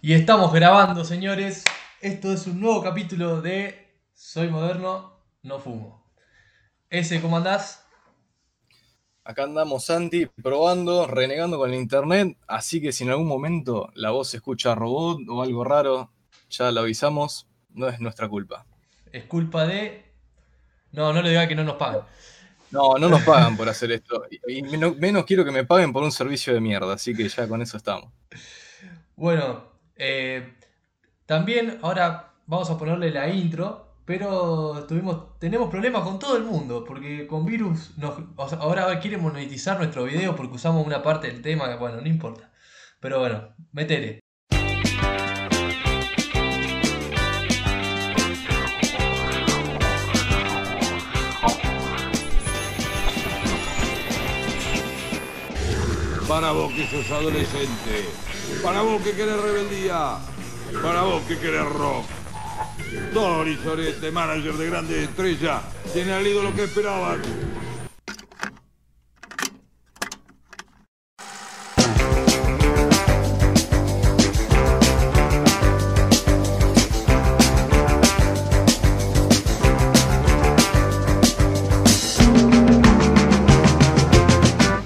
Y estamos grabando, señores. Esto es un nuevo capítulo de Soy moderno, no fumo. Ese, ¿cómo andás? Acá andamos, Santi, probando, renegando con el internet. Así que si en algún momento la voz se escucha robot o algo raro, ya lo avisamos. No es nuestra culpa. Es culpa de. No, no le diga que no nos pagan. No, no nos pagan por hacer esto. Y menos, menos quiero que me paguen por un servicio de mierda. Así que ya con eso estamos. Bueno, eh, también ahora vamos a ponerle la intro, pero tuvimos, tenemos problemas con todo el mundo, porque con virus nos, ahora quiere monetizar nuestro video porque usamos una parte del tema, bueno, no importa. Pero bueno, métele. Para vos que sos adolescente. Para vos que querés rebeldía. Para vos que querés rock. Tori Sorete, manager de Grande Estrella, tiene al ídolo que esperaban.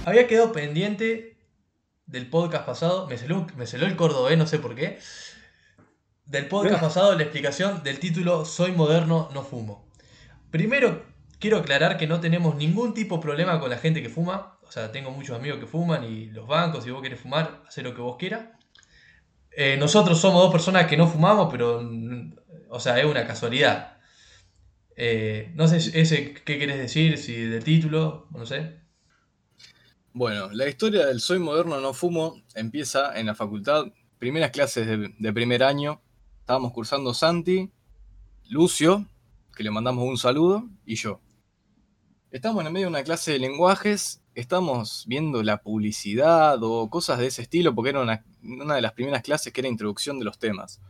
Había quedado pendiente del podcast pasado, me celó, me celó el cordobés, no sé por qué. Del podcast pasado la explicación del título Soy moderno, no fumo. Primero, quiero aclarar que no tenemos ningún tipo de problema con la gente que fuma. O sea, tengo muchos amigos que fuman y los bancos, si vos querés fumar, haz lo que vos quieras. Eh, nosotros somos dos personas que no fumamos, pero, mm, o sea, es una casualidad. Eh, no sé ese qué querés decir, si del título, no sé. Bueno, la historia del Soy Moderno No Fumo empieza en la facultad, primeras clases de, de primer año. Estábamos cursando Santi, Lucio, que le mandamos un saludo, y yo. Estamos en el medio de una clase de lenguajes, estamos viendo la publicidad o cosas de ese estilo, porque era una, una de las primeras clases que era introducción de los temas.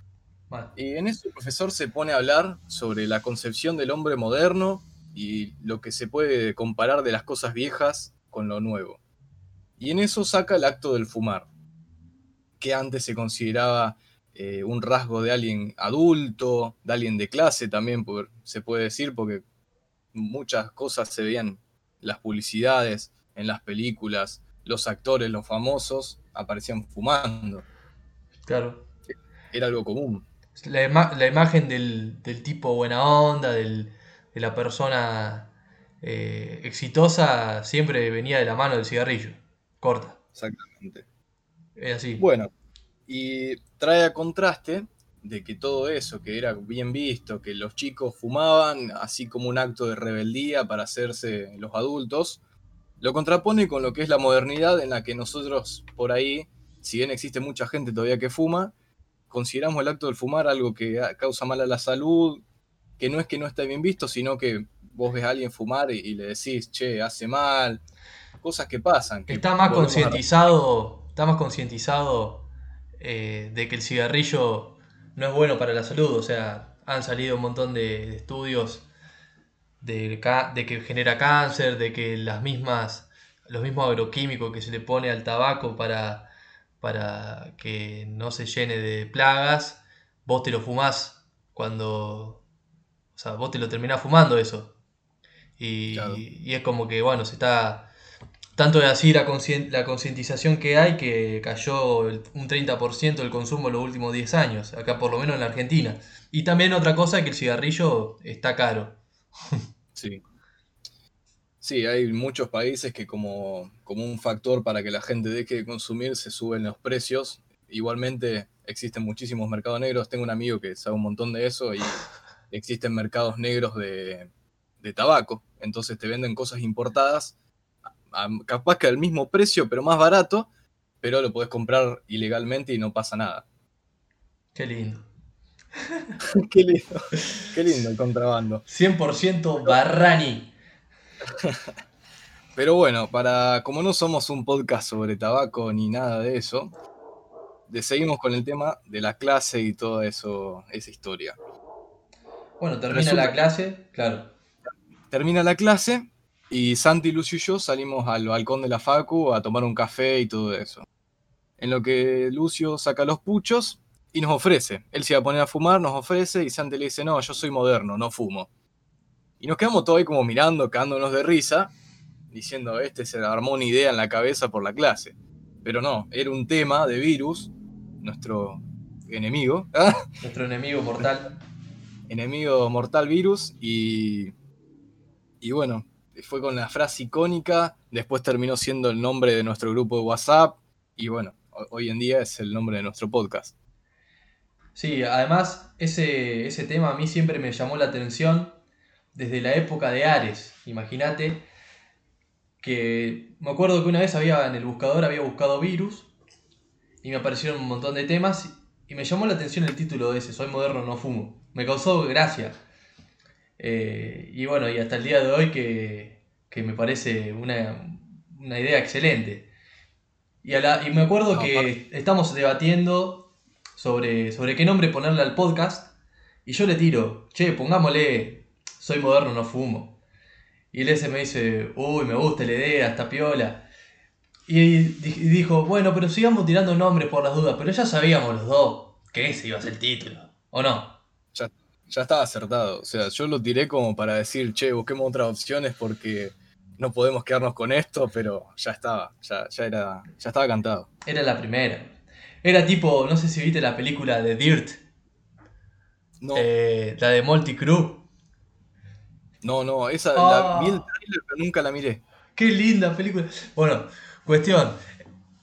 Bueno, Y en eso el profesor se pone a hablar sobre la concepción del hombre moderno y lo que se puede comparar de las cosas viejas con lo nuevo. Y en eso saca el acto del fumar, que antes se consideraba eh, un rasgo de alguien adulto, de alguien de clase también, por- se puede decir, porque muchas cosas se veían en las publicidades, en las películas, los actores, los famosos, aparecían fumando. claro. Era algo común. La, ima- la imagen del, del tipo buena onda, del- de la persona eh, exitosa, siempre venía de la mano del cigarrillo. Corta. Exactamente. Es así. Bueno, y trae a contraste de que todo eso, que era bien visto, que los chicos fumaban, así como un acto de rebeldía para hacerse los adultos, lo contrapone con lo que es la modernidad en la que nosotros por ahí, si bien existe mucha gente todavía que fuma, consideramos el acto del fumar algo que causa mal a la salud, que no es que no esté bien visto, sino que vos ves a alguien fumar y, y le decís, che, hace mal, cosas que pasan. que Está más concientizado, está más concientizado eh, de que el cigarrillo no es bueno para la salud. O sea, han salido un montón de, de estudios de, que genera cáncer, de que las mismas, los mismos agroquímicos que se le pone al tabaco para, para que no se llene de plagas, vos te lo fumás cuando, o sea, vos te lo terminás fumando eso. Y, Claro. y es como que, bueno, se está tanto de así la, concientización que hay que cayó el- un 30% del consumo en los últimos 10 años, acá por lo menos en la Argentina. Y también otra cosa que el cigarrillo está caro. Sí. Sí, hay muchos países que como, como un factor para que la gente deje de consumir se suben los precios. Igualmente existen muchísimos mercados negros. Tengo un amigo que sabe un montón de eso y existen mercados negros de, de tabaco. Entonces te venden cosas importadas, capaz que al mismo precio, pero más barato, pero lo podés comprar ilegalmente y no pasa nada. Qué lindo. Qué lindo, qué lindo el contrabando. 100% Barrani. Pero bueno, para como no somos un podcast sobre tabaco ni nada de eso, seguimos con el tema de la clase y toda eso, esa historia. Bueno, termina Resulta- la clase, claro. Termina la clase y Santi, Lucio y yo salimos al balcón de la Facu a tomar un café y todo eso. En lo que Lucio saca los puchos y nos ofrece. Él se iba a poner a fumar, nos ofrece y Santi le dice, no, yo soy moderno, no fumo. Y nos quedamos todos ahí como mirando, cagándonos de risa, diciendo, este se armó una idea en la cabeza por la clase. Pero no, era un tema de virus, nuestro enemigo. Nuestro enemigo mortal. enemigo mortal virus y, y bueno, fue con la frase icónica, después terminó siendo el nombre de nuestro grupo de WhatsApp y bueno, hoy en día es el nombre de nuestro podcast. Sí, además ese, ese tema a mí siempre me llamó la atención desde la época de Ares. Imagínate que me acuerdo que una vez había en el buscador había buscado virus y me aparecieron un montón de temas y me llamó la atención el título de ese, Soy moderno, no fumo. Me causó gracia. Eh, y bueno, y hasta el día de hoy que, me parece una, idea excelente. Y, y me acuerdo que estamos debatiendo sobre, sobre qué nombre ponerle al podcast. Y yo le tiro, che, pongámosle, soy moderno, no fumo. Y el ese me dice, uy, me gusta la idea, está piola. Y dijo, bueno, pero sigamos tirando nombres por las dudas, pero ya sabíamos los dos que ese iba a ser el título, ¿o no? Ya, estaba acertado, o sea, yo lo tiré como para decir, che, busquemos otras opciones porque no podemos quedarnos con esto, pero ya estaba, ya, ya, era, ya estaba cantado. Era la primera. Era tipo, no sé si viste la película de Dirt. No. Eh, la de Multi Crew. No, no, esa la vi el ah. trailer, pero nunca la miré. Qué linda película. Bueno, Cuestión,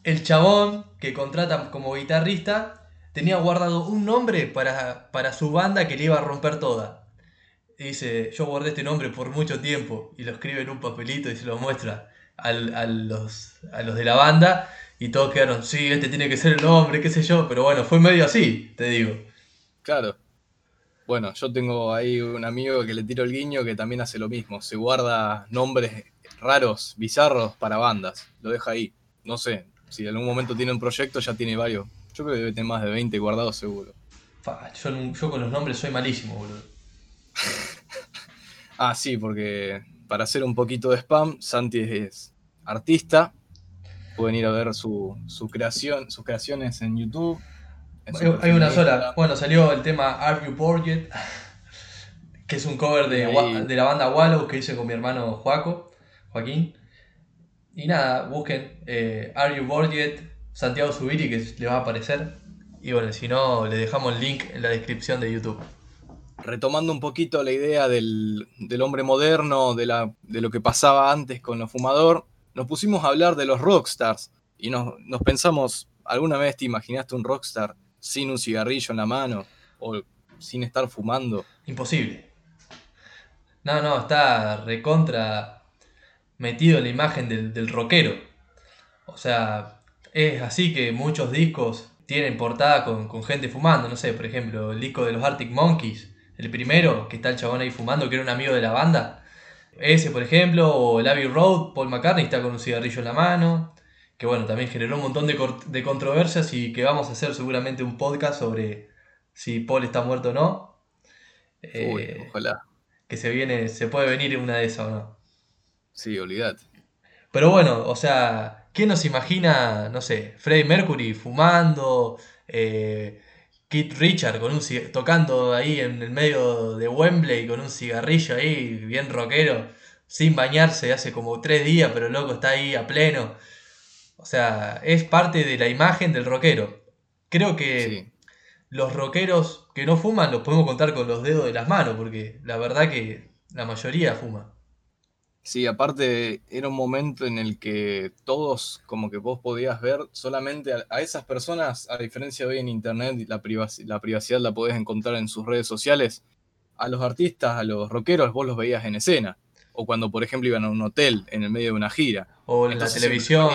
el chabón que contratan como guitarrista tenía guardado un nombre para, para su banda que le iba a romper toda. Y dice, yo guardé este nombre por mucho tiempo y lo escribe en un papelito y se lo muestra a, los, a los de la banda y todos quedaron, sí, este tiene que ser el nombre, qué sé yo, pero bueno, fue medio así, te digo. Claro. Bueno, yo tengo ahí un amigo que le tiro el guiño que también hace lo mismo, se guarda nombres raros, bizarros para bandas. Lo deja ahí. No sé, si en algún momento tiene un proyecto, ya tiene varios. Yo creo que debe tener más de 20 guardados seguro. yo, con los nombres soy malísimo, boludo. ah, sí, porque para hacer un poquito de spam, Santi es artista. Pueden ir a ver su, creación, sus creaciones en YouTube. hay, una sola. Bueno, salió el tema Are You Bored que es un cover de, de la banda Wallow que hice con mi hermano Joaco. Joaquín. Y nada, busquen eh, Are You Bored Yet? Santiago Subiri que les va a aparecer. Y bueno, si no, le dejamos el link en la descripción de YouTube. Retomando un poquito la idea del, hombre moderno, de, la, de, lo que pasaba antes con los fumador, nos pusimos a hablar de los rockstars y nos, nos pensamos, ¿alguna vez te imaginaste un rockstar sin un cigarrillo en la mano o sin estar fumando? Imposible. No, no, está recontra metido en la imagen del, rockero. O sea, es así que muchos discos tienen portada con, gente fumando. No sé, por ejemplo, el disco de los Arctic Monkeys, el primero, que está el chabón ahí fumando, que era un amigo de la banda. Ese, por ejemplo, o el Abbey Road, Paul McCartney está con un cigarrillo en la mano. Que bueno, también generó un montón de, controversias y que vamos a hacer seguramente un podcast sobre si Paul está muerto o no. Eh, ojalá. Que se viene, se puede venir una de esas o no. Sí, olvidate. Pero bueno, o sea, ¿quién nos imagina, no sé, Freddie Mercury fumando, eh, Keith Richard con un tocando ahí en el medio de Wembley con un cigarrillo ahí, bien rockero, sin bañarse hace como tres días, pero loco está ahí a pleno. O sea, es parte de la imagen del rockero. Creo que los rockeros que no fuman los podemos contar con los dedos de las manos, porque la verdad que la mayoría fuma. Sí, aparte era un momento en el que todos, como que vos podías ver solamente a, esas personas, a diferencia de hoy en Internet, la, la privacidad la podés encontrar en sus redes sociales, a los artistas, a los rockeros, vos los veías en escena. O cuando, por ejemplo, iban a un hotel en el medio de una gira. O en la televisión.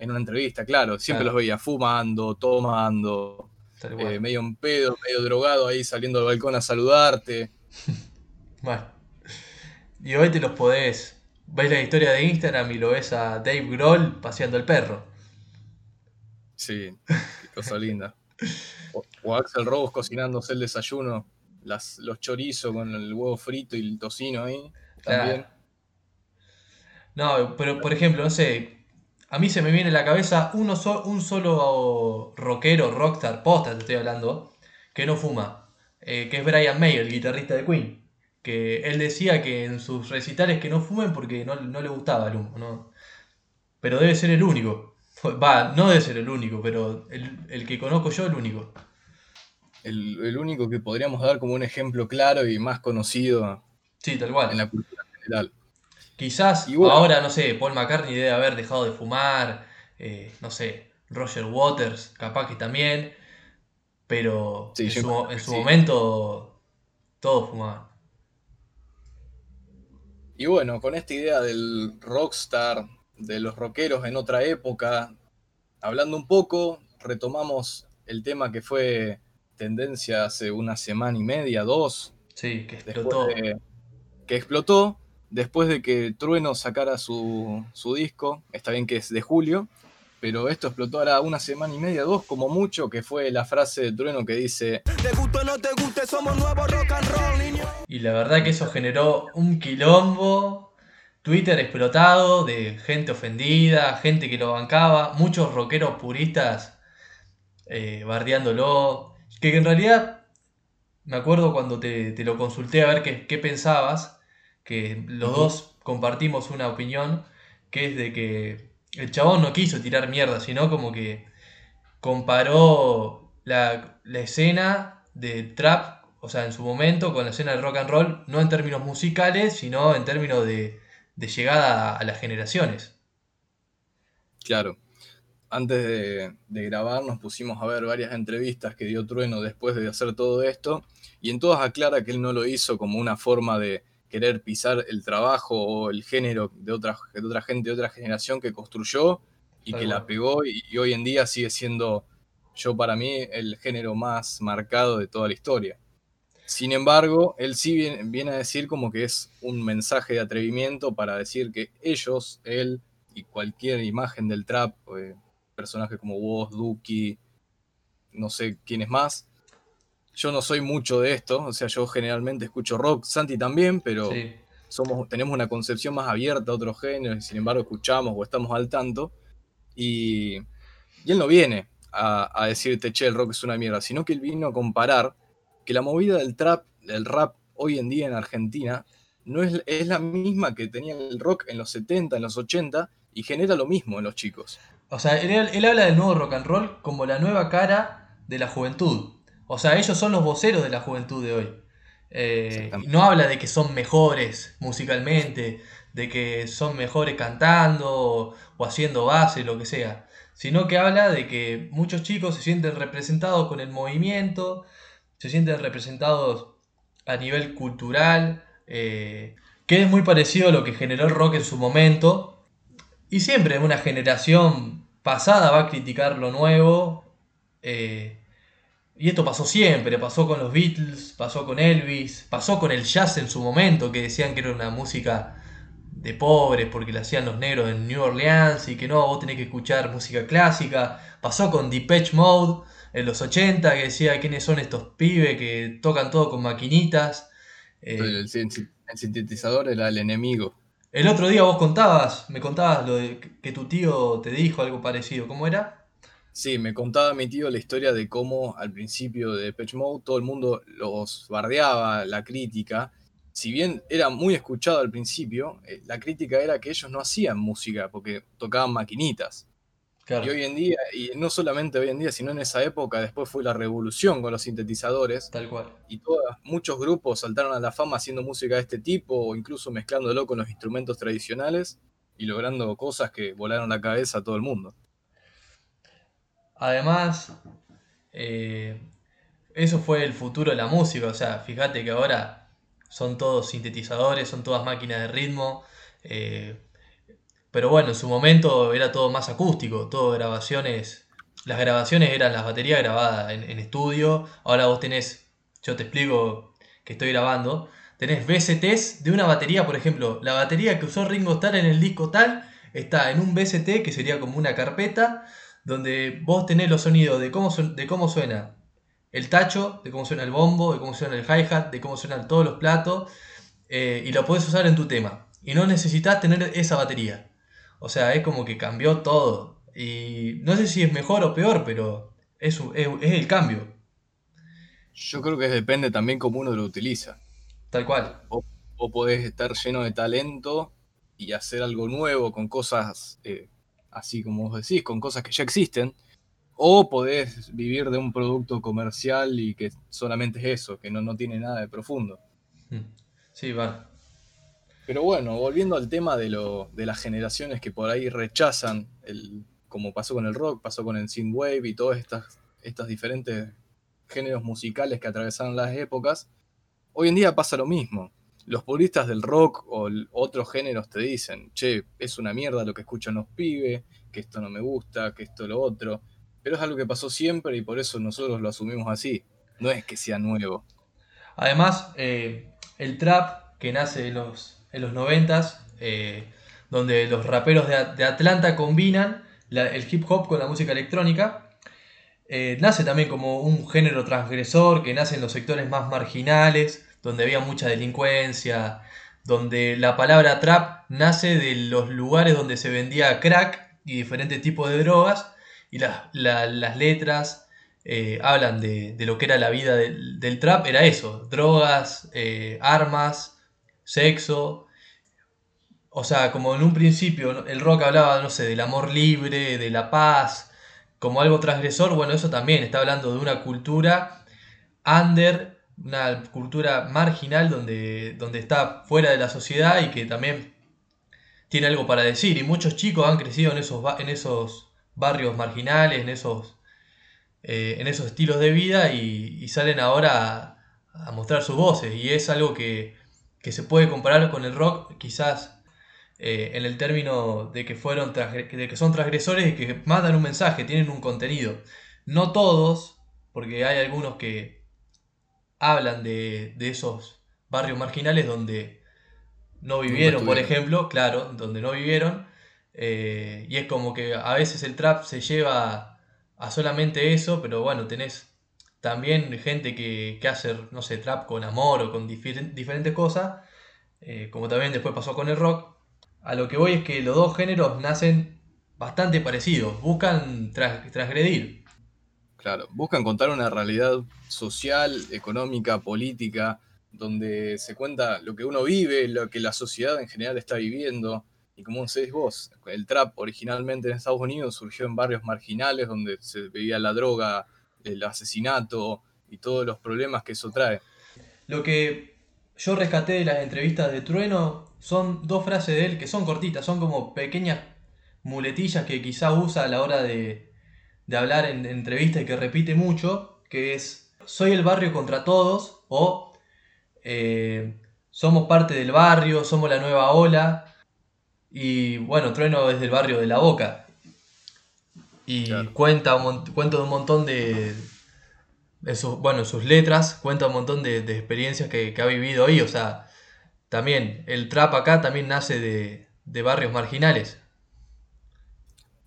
En una entrevista, claro. Siempre los veía fumando, tomando, eh, medio en pedo, medio drogado ahí saliendo al balcón a saludarte. bueno. Y hoy te los podés. Ves la historia de Instagram y lo ves a Dave Grohl paseando el perro. Sí, qué cosa linda. O, Axel Rose cocinándose el desayuno, las, los chorizos con el huevo frito y el tocino ahí. También. No, pero por ejemplo, no sé, a mí se me viene a la cabeza uno un solo rockero, rockstar, posta te estoy hablando, que no fuma, eh, que es Brian May, el guitarrista de Queen. Que él decía que en sus recitales que no fumen porque no, le gustaba el humo, ¿no? Pero debe ser el único. Va, no debe ser el único, pero el, que conozco yo, el único. El, único que podríamos dar como un ejemplo claro y más conocido sí, tal cual. en la cultura general. Quizás ahora, no sé, Paul McCartney debe haber dejado de fumar, eh, no sé, Roger Waters, capaz que también, pero en, su, momento todos fumaban. Y bueno, con esta idea del rockstar, de los rockeros en otra época, hablando un poco, retomamos el tema que fue tendencia hace una semana y media, dos. Sí, que explotó. que explotó después de que Trueno sacara su, su, disco, está bien que es de julio, pero esto explotó ahora una semana y media, dos como mucho, que fue la frase de Trueno que dice... Te guste o no te guste, somos nuevo rock and roll, niño. Y la verdad que eso generó un quilombo, Twitter explotado de gente ofendida, gente que lo bancaba, muchos rockeros puristas eh, bardeándolo, que en realidad me acuerdo cuando te, lo consulté a ver qué, qué pensabas, que los dos compartimos una opinión, que es de que el chabón no quiso tirar mierda, sino como que comparó la, escena de trap, o sea, en su momento, con la escena del rock and roll, no en términos musicales, sino en términos de, llegada a, las generaciones. Claro. Antes de, de, grabar nos pusimos a ver varias entrevistas que dio Trueno después de hacer todo esto, y en todas aclara que él no lo hizo como una forma de, querer pisar el trabajo o el género de otra, de otra gente de otra generación que construyó y que la pegó y, hoy en día sigue siendo, yo para mí, el género más marcado de toda la historia. Sin embargo, él sí viene, a decir como que es un mensaje de atrevimiento para decir que ellos, él y cualquier imagen del trap, eh, personajes como vos, Duki, no sé quién es más, yo no soy mucho de esto, o sea, yo generalmente escucho rock, Santi también, pero somos, tenemos una concepción más abierta a otros géneros, y sin embargo escuchamos o estamos al tanto. Y, él no viene a, decirte, che, el rock es una mierda, sino que él vino a comparar que la movida del trap, del rap hoy en día en Argentina, no es, es la misma que tenía el rock en los 70, en los 80, y genera lo mismo en los chicos. O sea, él, él habla del nuevo rock and roll como la nueva cara de la juventud. O sea, ellos son los voceros de la juventud de hoy. Eh, no habla de que son mejores musicalmente, de que son mejores cantando o, haciendo base, lo que sea, sino que habla de que muchos chicos se sienten representados con el movimiento, se sienten representados a nivel cultural, eh, que es muy parecido a lo que generó el rock en su momento, y siempre una generación pasada va a criticar lo nuevo. Eh, y esto pasó siempre, pasó con los Beatles, pasó con Elvis, pasó con el jazz en su momento, que decían que era una música de pobres porque la hacían los negros en New Orleans y que no, vos tenés que escuchar música clásica. Pasó con Depeche Mode en los 80, que decía quiénes son estos pibes que tocan todo con maquinitas. Eh, el, sintetizador era el enemigo. El otro día vos contabas, me contabas lo de que tu tío te dijo algo parecido, ¿cómo era? Sí, me contaba mi tío la historia de cómo al principio de Patch Mode todo el mundo los bardeaba, la crítica. Si bien era muy escuchado al principio, eh, la crítica era que ellos no hacían música porque tocaban maquinitas. Y hoy en día, y no solamente hoy en día, sino en esa época, después fue la revolución con los sintetizadores. Tal cual. Y muchos grupos saltaron a la fama haciendo música de este tipo, o incluso mezclándolo con los instrumentos tradicionales y logrando cosas que volaron la cabeza a todo el mundo. Además, eh, eso fue el futuro de la música. O sea, fíjate que ahora son todos sintetizadores, son todas máquinas de ritmo. Eh, pero bueno, en su momento era todo más acústico, todo grabaciones. Las grabaciones eran las baterías grabadas en, en estudio. Ahora vos tenés, yo te explico que estoy grabando. Tenés VSTs de una batería, por ejemplo, la batería que usó Ringo Starr en el disco tal está en un VST que sería como una carpeta donde vos tenés los sonidos de cómo, de cómo suena el tacho, de cómo suena el bombo, de cómo suena el hi-hat, de cómo suenan todos los platos, eh, y lo podés usar en tu tema. Y no necesitas tener esa batería. O sea, es como que cambió todo. Y no sé si es mejor o peor, pero es, es, es el cambio, Yo creo que depende también cómo uno lo utiliza. tal cual. O podés estar lleno de talento y hacer algo nuevo con cosas, eh, así como vos decís, con cosas que ya existen. O podés vivir de un producto comercial y que solamente es eso, que no, no tiene nada de profundo. Mm. Sí, vale. Pero bueno, volviendo al tema de, lo, de las generaciones que por ahí rechazan, el, como pasó con el rock, pasó con el synthwave y todos estas, estas diferentes géneros musicales que atravesaron las épocas, hoy en día pasa lo mismo. Los puristas del rock o otros géneros te dicen, che, es una mierda lo que escuchan los pibes, que esto no me gusta, que esto lo otro. Pero es algo que pasó siempre y por eso nosotros lo asumimos así. No es que sea nuevo. Además, eh, el trap que nace en los, en los 90 donde los raperos de, de Atlanta combinan el hip hop con la música electrónica, eh, nace también como un género transgresor que nace en los sectores más marginales, donde había mucha delincuencia, donde la palabra trap nace de los lugares donde se vendía crack y diferentes tipos de drogas, y las, la- las letras eh, hablan de, de lo que era la vida del, del trap, era eso, drogas, eh, armas, sexo. O sea, como en un principio el rock hablaba, no sé, del amor libre, de la paz, como algo transgresor, bueno, eso también está hablando de una cultura under, una cultura marginal donde, donde está fuera de la sociedad y que también tiene algo para decir. Y muchos chicos han crecido en esos, en esos barrios marginales, en esos, eh, en esos estilos de vida y, salen ahora a, mostrar sus voces. Y es algo que, que se puede comparar con el rock, quizás eh, en el término de que, fueron de que son transgresores y que mandan un mensaje, tienen un contenido. No todos, porque hay algunos que hablan de, de esos barrios marginales donde no vivieron, por ejemplo, claro, donde no vivieron. eh, y es como que a veces el trap se lleva a solamente eso, pero bueno, tenés también gente que, que hace, no sé, trap con amor o con difer- diferentes cosas, eh, como también después pasó con el rock. A lo que voy es que los dos géneros nacen bastante parecidos, buscan transgredir. Claro, buscan contar una realidad social, económica, política, donde se cuenta lo que uno vive, lo que la sociedad en general está viviendo. Y como decís vos, el trap originalmente en Estados Unidos surgió en barrios marginales donde se veía la droga, el asesinato y todos los problemas que eso trae. Lo que yo rescaté de las entrevistas de Trueno son dos frases de él que son cortitas, son como pequeñas muletillas que quizá usa a la hora de, de hablar en entrevistas y que repite mucho, que es soy el barrio contra todos o eh, somos parte del barrio, somos la nueva ola y bueno, Trueno es del barrio de La Boca y Claro. cuenta, un cuenta un montón de, en sus, bueno, en sus letras cuenta un montón de, de experiencias que, que ha vivido ahí. O sea, también el trap acá también nace de, de barrios marginales.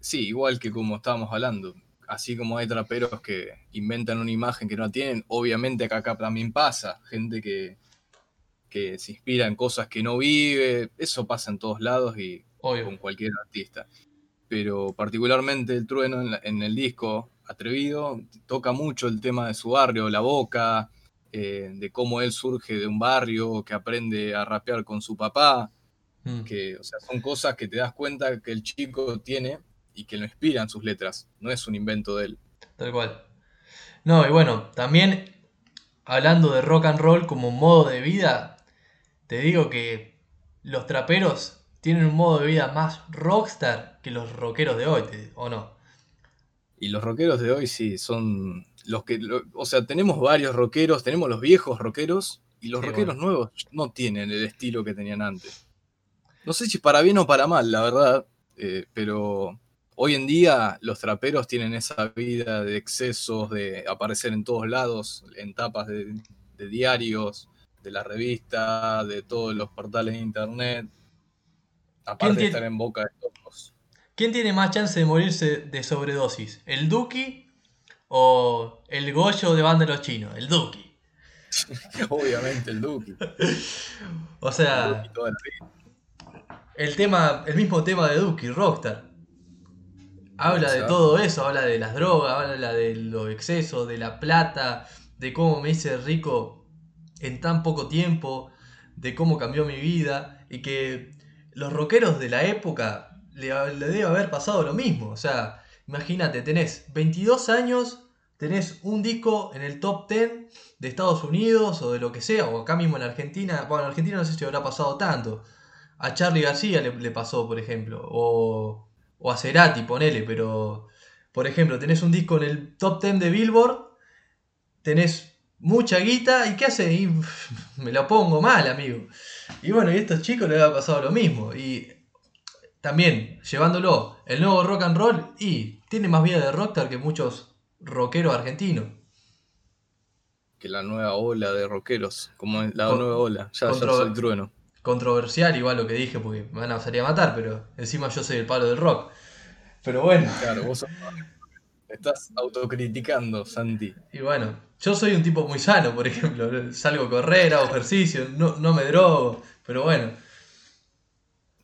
Sí, igual que como estábamos hablando, así como hay traperos que inventan una imagen que no tienen, obviamente acá, acá también pasa, gente que, que se inspira en cosas que no vive, eso pasa en todos lados y Obvio. con cualquier artista. Pero particularmente el trueno en, la- en el disco Atrevido toca mucho el tema de su barrio, la boca, eh, de cómo él surge de un barrio, que aprende a rapear con su papá, Mm. que o sea, son cosas que te das cuenta que el chico tiene y que lo inspiran sus letras, no es un invento de él. Tal cual. No, y bueno, también hablando de rock and roll como modo de vida, te digo que los traperos tienen un modo de vida más rockstar que los rockeros de hoy, ¿o no? Y los rockeros de hoy sí, son los que, lo- o sea, tenemos varios rockeros, tenemos los viejos rockeros y los Sí, rockeros bueno. nuevos no tienen el estilo que tenían antes. No sé si para bien o para mal, la verdad, eh, pero hoy en día los traperos tienen esa vida de excesos, de aparecer en todos lados, en tapas de, de diarios, de la revista, de todos los portales de internet. Aparte de estar en boca de todos. ¿Quién tiene más chance de morirse de sobredosis? ¿El Duki o el Goyo de banda de los chinos? El Duki. Obviamente el Duki. O sea, Duki vida. el tema, el mismo tema de Duki, Rockstar. Habla de todo eso, habla de las drogas, habla de los excesos, de la plata, de cómo me hice rico en tan poco tiempo, de cómo cambió mi vida y que los rockeros de la época le, le debe haber pasado lo mismo. O sea, imagínate, tenés 22 años, tenés un disco en el top 10 de Estados Unidos o de lo que sea, o acá mismo en Argentina. Bueno, en Argentina no sé si habrá pasado tanto. A Charlie García le, le pasó, por ejemplo, o, o a Cerati, ponele, pero por ejemplo, tenés un disco en el top 10 de Billboard, tenés mucha guita, ¿y qué hace? Y me lo pongo mal, amigo. Y bueno, y a estos chicos les ha pasado lo mismo. Y también, llevándolo, el nuevo rock and roll, y tiene más vida de rockstar que muchos rockeros argentinos. Que la nueva ola de rockeros, como la Con- nueva ola, ya, ya controver- soy trueno. Controversial, igual lo que dije, porque me van a salir a matar, pero encima yo soy el palo del rock. Pero bueno. Claro, vos sos- estás autocriticando, Santi. Y bueno, yo soy un tipo muy sano, por ejemplo. Salgo a correr, hago ejercicio, no, no me drogo. Pero bueno,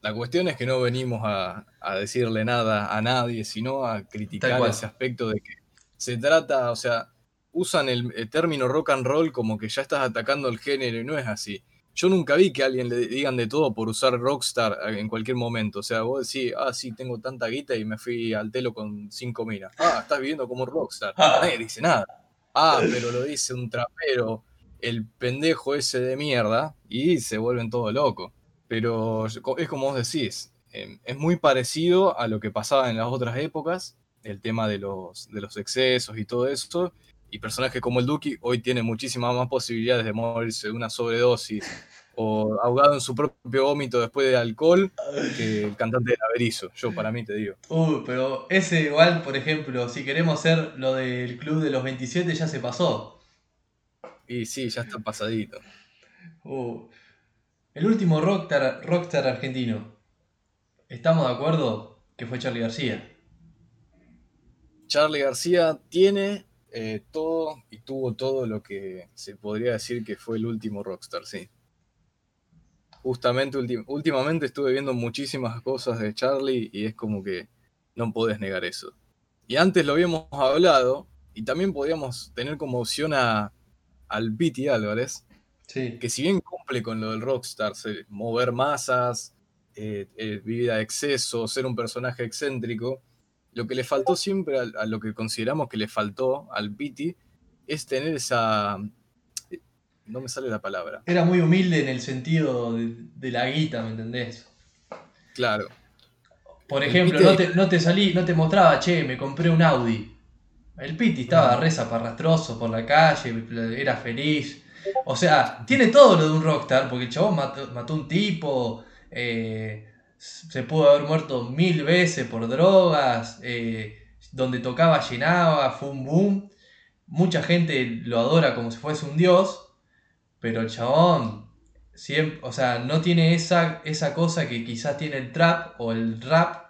La cuestión es que no venimos a, a decirle nada a nadie, sino a criticar ese aspecto de que se trata, o sea, usan el, el término rock and roll como que ya estás atacando el género y no es así. Yo nunca vi que a alguien le digan de todo por usar rockstar en cualquier momento. O sea, vos decís, ah, sí, tengo tanta guita y me fui al telo con cinco minas. Ah, estás viviendo como un rockstar. Nadie dice nada. Ah, pero lo dice un trapero, el pendejo ese de mierda, y se vuelven todo locos. Pero es como vos decís, eh, es muy parecido a lo que pasaba en las otras épocas, el tema de los, de los excesos y todo eso. Y personajes como el Duki hoy tienen muchísimas más posibilidades de morirse de una sobredosis o ahogado en su propio vómito después de alcohol que el cantante de Averizo. Yo para mí te digo. uh, pero ese igual, por ejemplo, si queremos hacer lo del club de los 27, ya se pasó. Y sí, ya está pasadito. Uh, el último rockstar, rockstar argentino. ¿Estamos de acuerdo que fue Charlie García? Charlie García tiene eh, todo y tuvo todo lo que se podría decir que fue el último rockstar, sí. Justamente, últimamente estuve viendo muchísimas cosas de Charlie y es como que no podés negar eso. Y antes lo habíamos hablado y también podíamos tener como opción a, al Piti Álvarez, Sí. que si bien cumple con lo del rockstar, mover masas, eh, eh, vida de exceso, ser un personaje excéntrico, lo que le faltó siempre a, a lo que consideramos que le faltó al Piti es tener esa... eh, No me sale la palabra. Era muy humilde en el sentido de, de la guita, ¿me entendés? Claro. Por ejemplo, no te, no te salí, no te mostraba, che, me compré un Audi. El Piti estaba re zaparrastroso por la calle, era feliz. O sea, tiene todo lo de un rockstar, porque el chabón mató, mató un tipo, eh, se pudo haber muerto mil veces por drogas, eh, donde tocaba llenaba, fue un boom. Mucha gente lo adora como si fuese un dios, pero el chabón siempre, o sea, no tiene esa, esa cosa que quizás tiene el trap o el rap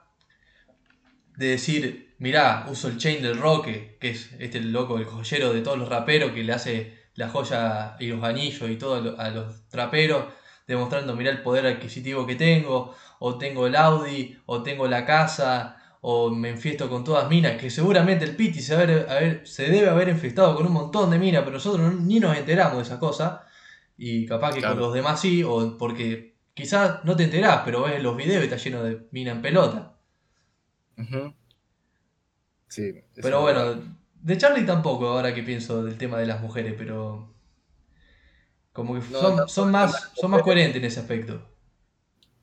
de decir, mirá, uso el chain del Roque, que es este loco, el joyero de todos los raperos que le hace la joya y los anillos y todo a lo- a los traperos, demostrando, mirá el poder adquisitivo que tengo, o tengo el Audi, o tengo la casa, o me enfiesto con todas minas, que seguramente el Piti se, haber- haber- se debe haber enfiestado con un montón de minas, pero nosotros no- ni nos enteramos de esa cosa, y capaz que Claro. con los demás sí, o porque quizás no te enterás, pero ves los videos y está lleno de mina en pelota. Ujú. Sí. Pero bueno, de Charlie tampoco, ahora que pienso del tema de las mujeres, pero como que son, más, son más coherentes en ese aspecto.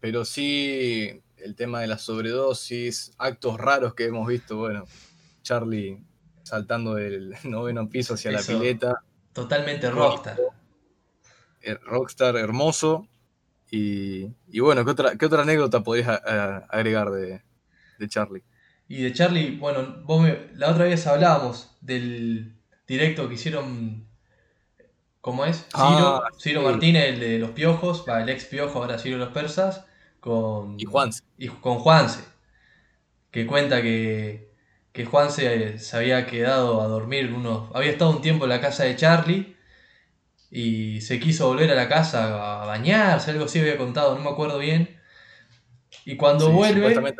Pero sí, el tema de la sobredosis, actos raros que hemos visto, bueno, Charlie saltando del noveno piso hacia Eso. la pileta, Totalmente rockstar. eh, rockstar hermoso. Y, y bueno, ¿qué otra, qué otra anécdota podrías agregar de, de Charlie? Y de Charlie, bueno, vos me- la otra vez hablábamos del directo que hicieron, ¿cómo es? Ciro, Ah, Ciro sí. Martínez, el de los piojos, va, el ex piojo, ahora Ciro de los persas, con, Y Juanse. y con Juanse, que cuenta que, que Juanse eh, se había quedado a dormir unos, había estado un tiempo en la casa de Charlie y se quiso volver a la casa a bañarse, algo así había contado, no me acuerdo bien. Y cuando Sí, vuelve,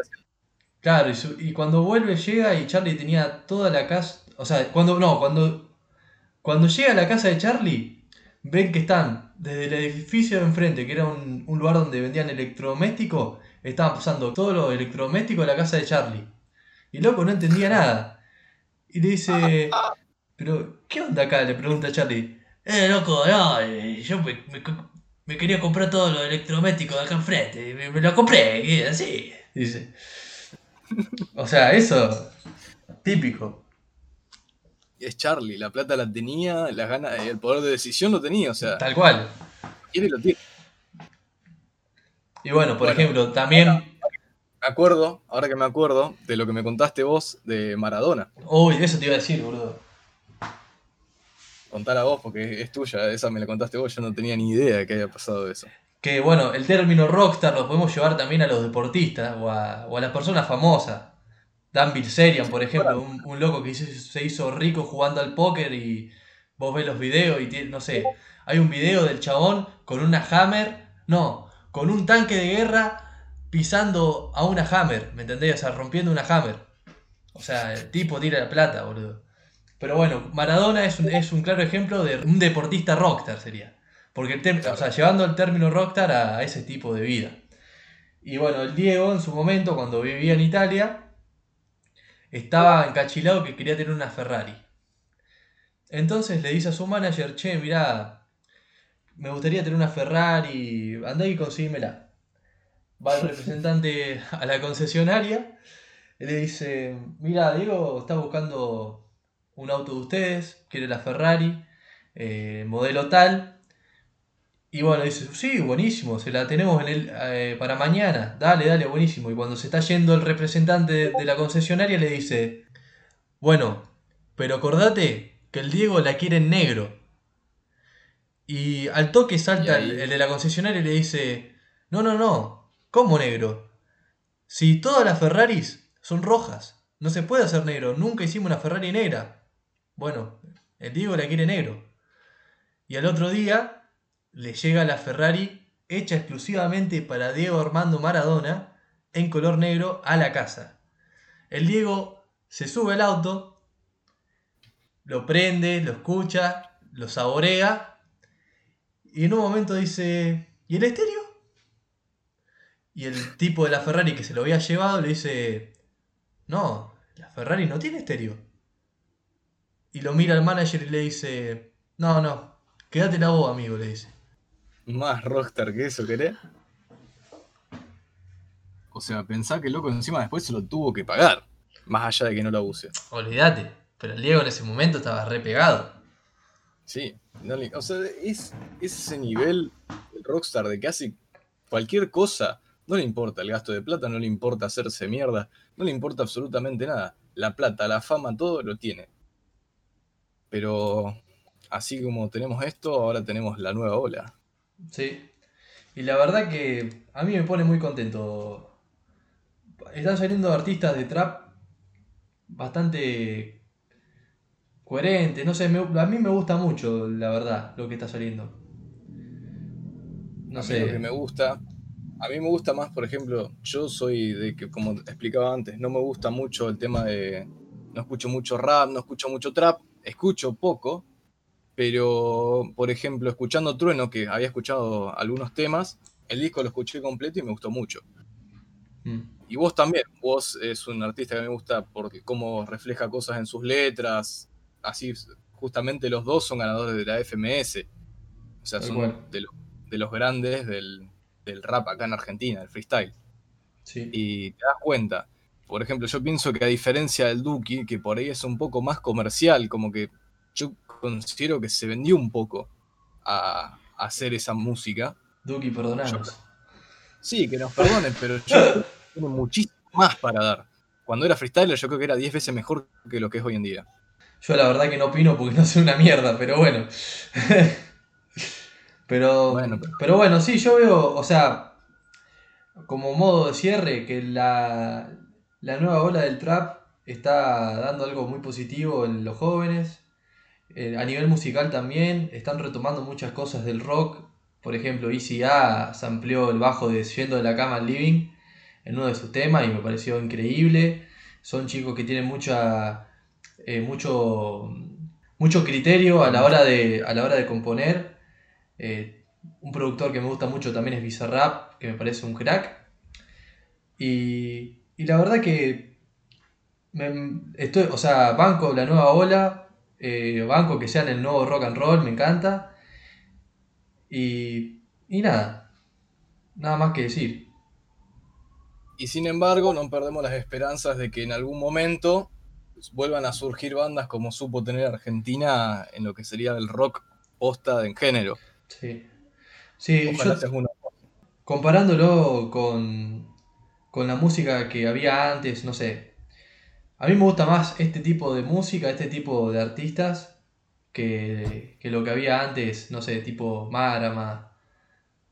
claro, y, su- y cuando vuelve llega y Charlie tenía toda la casa, o sea, cuando, no, cuando, cuando llega a la casa de Charlie, ven que están desde el edificio de enfrente, que era un, un lugar donde vendían electrodomésticos, estaban pasando todo lo electrodoméstico a la casa de Charlie. Y loco no entendía nada. Y le dice, pero, ¿qué onda acá? Le pregunta a Charlie. Eh, loco, no, eh, yo me, me co- me quería comprar todo lo electrodoméstico de acá enfrente. Me, me lo compré, y así. Dice. O sea, eso, típico. Es Charlie, la plata la tenía, las ganas, el poder de decisión lo tenía, o sea, Tal cual. quiere lo tiene. Y bueno, por Bueno, ejemplo, también. Me acuerdo, ahora que me acuerdo, de lo que me contaste vos de Maradona. Uy, eso te iba a decir, boludo. Contala vos, porque es tuya, esa me la contaste vos, yo no tenía ni idea de que había pasado eso. Que bueno, el término rockstar lo podemos llevar también a los deportistas o a, o a las personas famosas. Dan Bilzerian, por ejemplo, un, un loco que hizo- se hizo rico jugando al póker y vos ves los videos y tiene, no sé, hay un video del chabón con una hammer, no, con un tanque de guerra pisando a una hammer, ¿me entendés? O sea, rompiendo una hammer. O sea, el tipo tira la plata, boludo. Pero bueno, Maradona es un, es un claro ejemplo de un deportista rockstar sería. Porque el o sea, llevando el término rockstar a, a ese tipo de vida. Y bueno, el Diego en su momento, cuando vivía en Italia, estaba encachilado que quería tener una Ferrari. Entonces le dice a su manager, che, mirá, me gustaría tener una Ferrari, andá y consíguemela. Va el representante a la concesionaria y le dice, mira, Diego está buscando un auto de ustedes, quiere la Ferrari, eh, modelo tal. Y bueno, dice, sí, buenísimo, se la tenemos en el, eh, para mañana, dale, dale, buenísimo. Y cuando se está yendo el representante de, de la concesionaria le dice, bueno, pero acordate que el Diego la quiere en negro. Y al toque salta el de la concesionaria y le dice, no, no, no, ¿cómo negro? Si todas las Ferraris son rojas, no se puede hacer negro, nunca hicimos una Ferrari negra. Bueno, el Diego la quiere negro. Y al otro día le llega la Ferrari hecha exclusivamente para Diego Armando Maradona en color negro a la casa. El Diego se sube al auto, lo prende, lo escucha, lo saborea y en un momento dice, ¿y el estéreo? Y el tipo de la Ferrari que se lo había llevado le dice, no, la Ferrari no tiene estéreo. Y lo mira al manager y le dice, no, no, quédate la voz, amigo, le dice. Más rockstar que eso, ¿querés? O sea, pensá que el loco encima después se lo tuvo que pagar. Más allá de que no lo use. Olvídate, pero el Diego en ese momento estaba re pegado. Sí. no le- o sea, es, es ese nivel el rockstar de que hace cualquier cosa. No le importa el gasto de plata, no le importa hacerse mierda, no le importa absolutamente nada. La plata, la fama, todo lo tiene. Pero así como tenemos esto, ahora tenemos la nueva ola. Sí. Y la verdad que a mí me pone muy contento. Están saliendo artistas de trap bastante coherentes. No sé, me- a mí me gusta mucho, la verdad, lo que está saliendo. No a mí lo que sé. me gusta, a mí me gusta más, por ejemplo, yo soy de que, como explicaba antes, no me gusta mucho el tema de, no escucho mucho rap, no escucho mucho trap, escucho poco, pero, por ejemplo, escuchando Trueno, que había escuchado algunos temas, el disco lo escuché completo y me gustó mucho. Mm. Y vos también, vos es un artista que me gusta porque cómo refleja cosas en sus letras, así justamente los dos son ganadores de la FMS, o sea, Tal son cual. de, lo- de los grandes del, del rap acá en Argentina, el freestyle. Sí. Y te das cuenta, por ejemplo, yo pienso que a diferencia del Duki, que por ahí es un poco más comercial, como que yo considero que se vendió un poco a, a hacer esa música. Duki, perdonanos. Sí, que nos perdonen, pero yo tiene muchísimo más para dar. Cuando era freestyler yo creo que era 10 veces mejor que lo que es hoy en día. Yo la verdad que no opino porque no soy una mierda, pero bueno. pero, Bueno, pero- pero bueno, sí, yo veo, o sea, como modo de cierre, que la, la nueva ola del trap está dando algo muy positivo en los jóvenes. Eh, a nivel musical también, están retomando muchas cosas del rock. Por ejemplo, Easy A amplió el bajo de Yendo de la cama al living. en uno de sus temas y me pareció increíble. Son chicos que tienen eh, mucho, mucho criterio a la hora de, a la hora de componer. Eh, un productor que me gusta mucho también es Bizarrap, que me parece un crack. Y, y la verdad que me- estoy, o sea, banco la nueva ola, eh, banco que sean el nuevo rock and roll, me encanta. Y, y nada, nada más que decir. Y sin embargo, no perdemos las esperanzas de que en algún momento vuelvan a surgir bandas como supo tener Argentina en lo que sería el rock posta en género. Sí, sí Ojalá yo- sea una- comparándolo con, con la música que había antes, no sé. A mí me gusta más este tipo de música, este tipo de artistas, que, que lo que había antes, no sé, tipo Marama,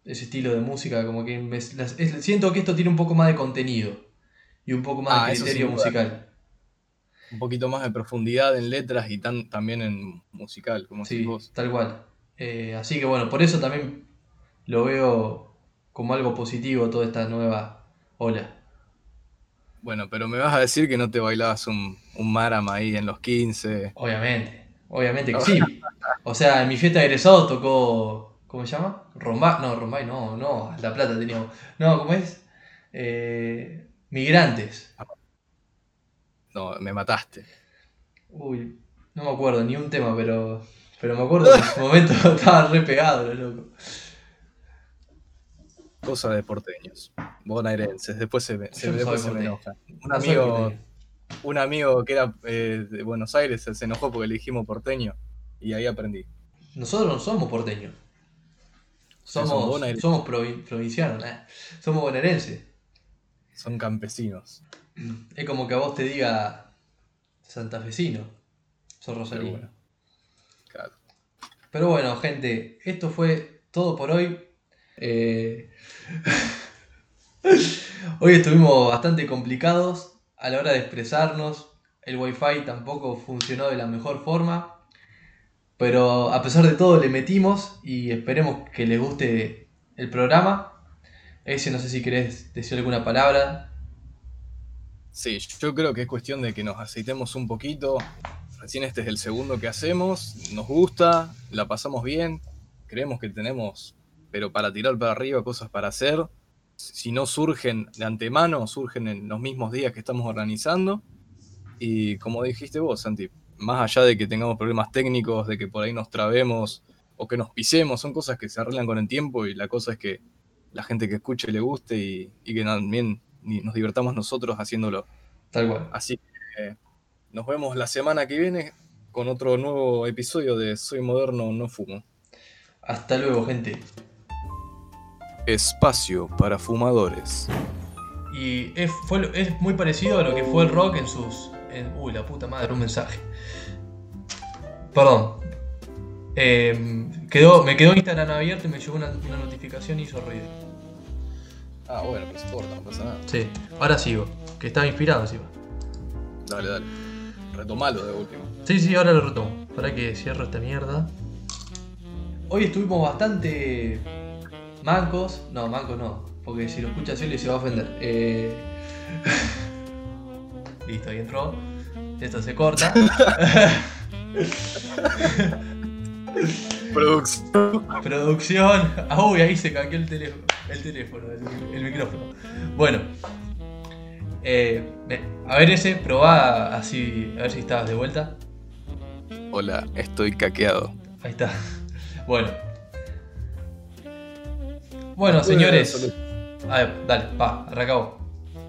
ese estilo de música, como que me- las- es- siento que esto tiene un poco más de contenido y un poco más Ah, de criterio musical. un poquito más de profundidad en letras y tan, también en musical, como Sí, vos. tal cual. Eh, así que bueno, por eso también lo veo como algo positivo toda esta nueva ola. Bueno, pero me vas a decir que no te bailabas un, un Marama ahí en los 15. Obviamente, obviamente que sí. O sea, en mi fiesta de egresado tocó. ¿Cómo se llama? Rombay. No, Rombay no, no, La Plata teníamos. No, ¿cómo es? Eh, migrantes. No, me mataste. Uy, no me acuerdo ni un tema, pero. Pero me acuerdo que en ese momento estaba re pegado, lo loco. Cosa de porteños. Bonaerenses. Después se, me- se- después me enoja. Un amigo, un amigo que era eh, de Buenos Aires se enojó porque le dijimos porteño. Y ahí aprendí. Nosotros no somos porteños. Somos, somos provin- provincianos, eh. somos bonaerenses. Son campesinos. Es como que a vos te diga santafesino. Sos Pero rosarino. bueno. Claro. Pero bueno, gente, esto fue todo por hoy. Eh, hoy estuvimos bastante complicados a la hora de expresarnos. El wifi tampoco funcionó de la mejor forma. Pero a pesar de todo le metimos y esperemos que les guste el programa. Ese no sé si querés decir alguna palabra. Sí, yo creo que es cuestión de que nos aceitemos un poquito. Recién este es el segundo que hacemos. Nos gusta, la pasamos bien. Creemos que tenemos, pero para tirar para arriba, cosas para hacer. Si no surgen de antemano, surgen en los mismos días que estamos organizando. Y como dijiste vos, Santi, más allá de que tengamos problemas técnicos, de que por ahí nos trabemos o que nos pisemos, son cosas que se arreglan con el tiempo y la cosa es que la gente que escuche le guste y, y que también nos divertamos nosotros haciéndolo. Tal cual. Así que eh, nos vemos la semana que viene con otro nuevo episodio de Soy Moderno, no fumo. Hasta luego, gente. Espacio para fumadores. Y es, fue, lo- es muy parecido a lo que fue el rock en sus. En, uy, la puta madre, un mensaje. Perdón. Eh, quedó, me quedó Instagram abierto y me llegó una, una notificación y hizo ruido. Ah, bueno, se corta, no pasa nada. Sí, ahora sigo. Que estaba inspirado encima. Dale, dale. Retomalo de último. Sí, sí, ahora lo retomo. Para que cierro esta mierda. Hoy estuvimos bastante mancos. No, mancos no. Porque si lo escucha Cielo se va a ofender. Eh... Listo, ahí entró. Esto se corta. Producción. Producción. Ah, uy, ahí se cambió el teléfono. El teléfono, el, el micrófono. Bueno. Eh, a ver ese, probá así, a ver si estabas de vuelta. Hola, estoy caqueado. Ahí está. Bueno. Bueno, señores. A ver, dale, va, arrancamos.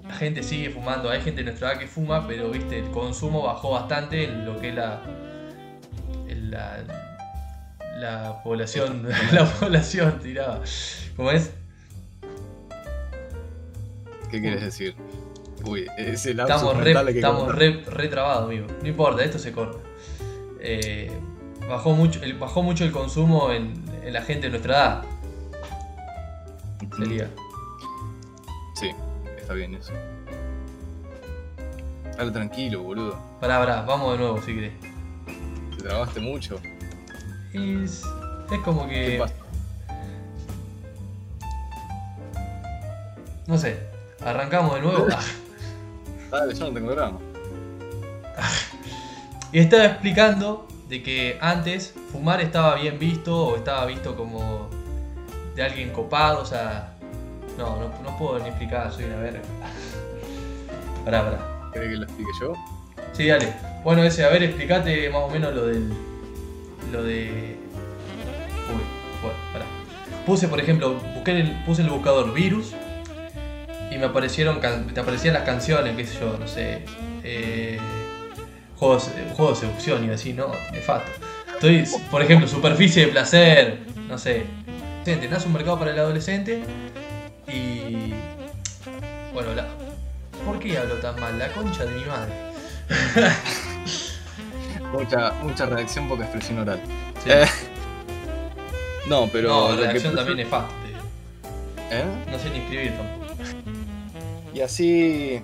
La gente sigue fumando, hay gente en nuestra edad que fuma, pero viste, el consumo bajó bastante en lo que es la. en la. la población. la población tirada. ¿Cómo es? ¿Qué quieres decir? Uy, ese Estamos re, que estamos re, re trabados, amigo. No importa, esto se corta. Eh, bajó, mucho, el, bajó mucho el consumo en, en la gente de nuestra edad. Sería. Sí, está bien eso. Dale tranquilo, boludo. Pará, pará, vamos de nuevo si querés. Te trabaste mucho. Es, es como ¿Qué que. pasa? No sé. Arrancamos de nuevo. Dale, yo no tengo drama. y estaba explicando de que antes fumar estaba bien visto o estaba visto como de alguien copado, o sea. No, no, no puedo ni explicar, soy una verga. Pará, pará. ¿Querés que lo explique yo? Sí, dale. Bueno, ese, a ver, explicate más o menos lo del. Lo de. Uy, bueno, pará. Puse, por ejemplo, busqué el, puse el buscador virus y me aparecieron te aparecían las canciones, qué sé yo, no sé. Eh, juegos, juegos de seducción y así, ¿no? Nefasto. Estoy, por ejemplo, superficie de placer, no sé. Adolescente, nace un mercado para el adolescente y. Bueno, la. ¿Por qué hablo tan mal? La concha de mi madre. Mucha, mucha reacción, poca expresión oral. Sí. Eh, No, pero. no, la reacción también te digo. ¿Eh? No sé ni escribir tampoco. Y así.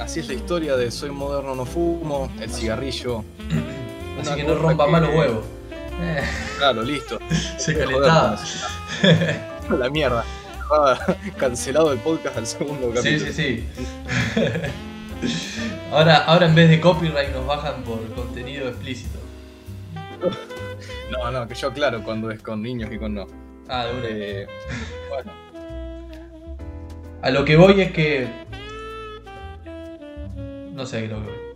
Así es la historia de Soy moderno, no fumo, el cigarrillo. Así Una que no rompa que- más los huevos. Eh, Claro, listo. se calentaba. La mierda. Cancelado el podcast al segundo Sí, capítulo. sí, sí. ahora, ahora en vez de copyright nos bajan por contenido explícito. No, no, que yo aclaro cuando es con niños y con no. Ah, de una. Eh, bueno, A lo que voy es que. No sé a lo que voy.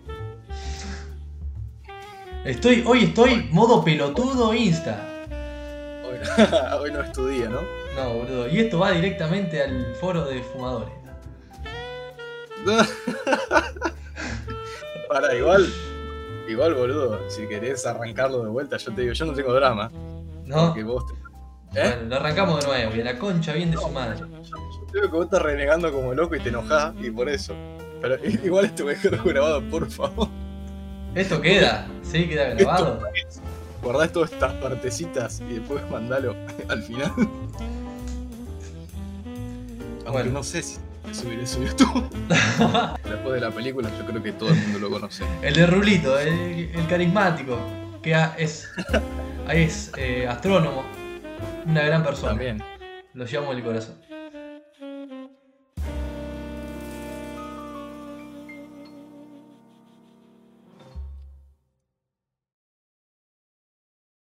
Estoy, hoy estoy modo pelotudo Insta. hoy, hoy no es tu día, ¿no? No, boludo. Y esto va directamente al foro de fumadores. Para, igual. Igual, boludo, si querés arrancarlo de vuelta, yo te digo, yo no tengo drama. ¿No? Vos te, ¿Eh? Bueno, lo arrancamos de nuevo. Y a la concha bien de su madre. yo veo que vos estás renegando como loco y te enojás, y por eso. Pero igual esto me dejaron grabado, por favor. ¿Esto queda? ¿Sí? ¿Queda grabado? Guardás todas estas partecitas y después mandalo al final. Aunque Bueno. no sé si subiré eso YouTube. Después de la película, yo creo que todo el mundo lo conoce. El de Rulito, el, el carismático, que es, es eh, astrónomo, una gran persona. También. Lo llevamos en el corazón.